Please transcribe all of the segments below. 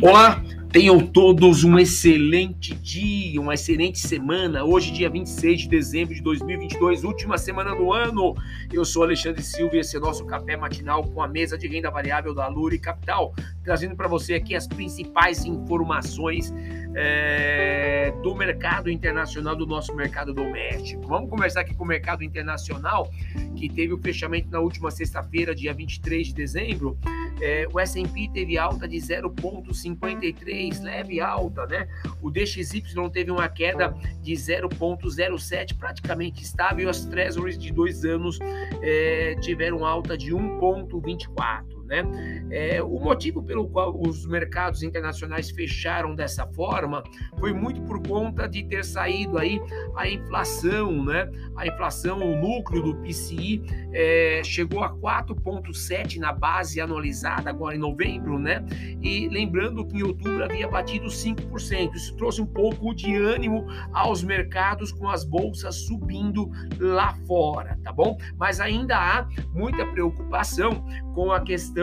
Olá, tenham todos um excelente dia, uma excelente semana. Hoje, dia 26 de dezembro de 2022, última semana do ano. Eu sou Alexandre Silva e esse é nosso café matinal com a mesa de renda variável da Luri Capital, trazendo para você aqui as principais informações é, do mercado internacional, do nosso mercado doméstico. Vamos conversar aqui com o mercado internacional, que teve o fechamento na última sexta-feira, dia 23 de dezembro. É, o S&P teve alta de 0,53, leve alta, né? O DXY teve uma queda de 0,07, praticamente estável. As Treasuries de dois anos é, tiveram alta de 1,24. Né? É, o motivo pelo qual os mercados internacionais fecharam dessa forma foi muito por conta de ter saído aí a inflação, né? A inflação, o núcleo do PCI é, chegou a 4,7 na base anualizada agora em novembro, né? E lembrando que em outubro havia batido 5%. Isso trouxe um pouco de ânimo aos mercados com as bolsas subindo lá fora, tá bom? Mas ainda há muita preocupação com a questão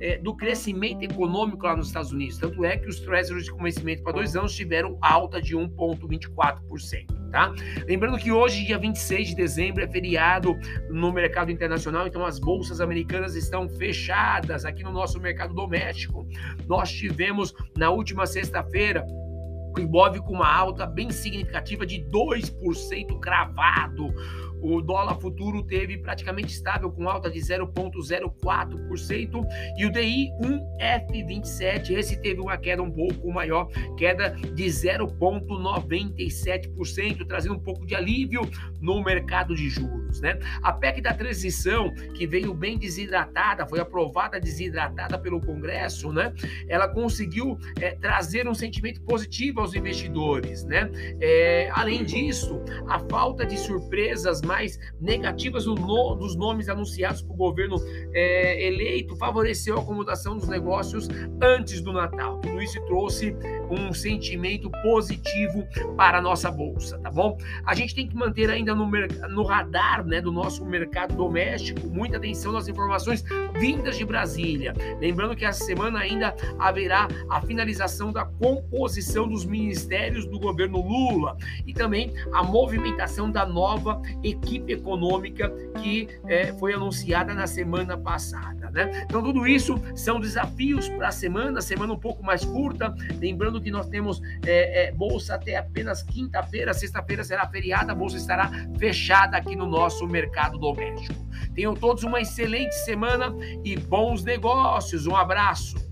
é, do crescimento econômico lá nos Estados Unidos. Tanto é que os treasuries de conhecimento para dois anos tiveram alta de 1,24%. Tá? Lembrando que hoje, dia 26 de dezembro, é feriado no mercado internacional, então as bolsas americanas estão fechadas aqui no nosso mercado doméstico. Nós tivemos na última sexta-feira Ibov com uma alta bem significativa de 2% cravado. O dólar futuro teve praticamente estável com alta de 0,04% e o DI 1F27, esse teve uma queda um pouco maior, queda de 0,97%, trazendo um pouco de alívio no mercado de juros, né? A PEC da transição, que veio bem desidratada, foi aprovada desidratada pelo Congresso, né? Ela conseguiu é, trazer um sentimento positivo aos investidores, né? É, além disso, a falta de surpresas mais negativas no, dos nomes anunciados para o governo é, eleito favoreceu a acomodação dos negócios antes do Natal. Tudo isso trouxe um sentimento positivo para a nossa bolsa, tá bom? A gente tem que manter ainda no, no radar né, do nosso mercado doméstico muita atenção nas informações vindas de Brasília. Lembrando que essa semana ainda haverá a finalização da composição dos ministérios do governo Lula e também a movimentação da nova equipe econômica que é, foi anunciada na semana passada. Né? Então, tudo isso são desafios para a semana, semana um pouco mais curta. Lembrando que nós temos é, é, bolsa até apenas quinta-feira, sexta-feira será feriada, a bolsa estará fechada aqui no nosso mercado doméstico. Tenham todos uma excelente semana e bons negócios. Um abraço.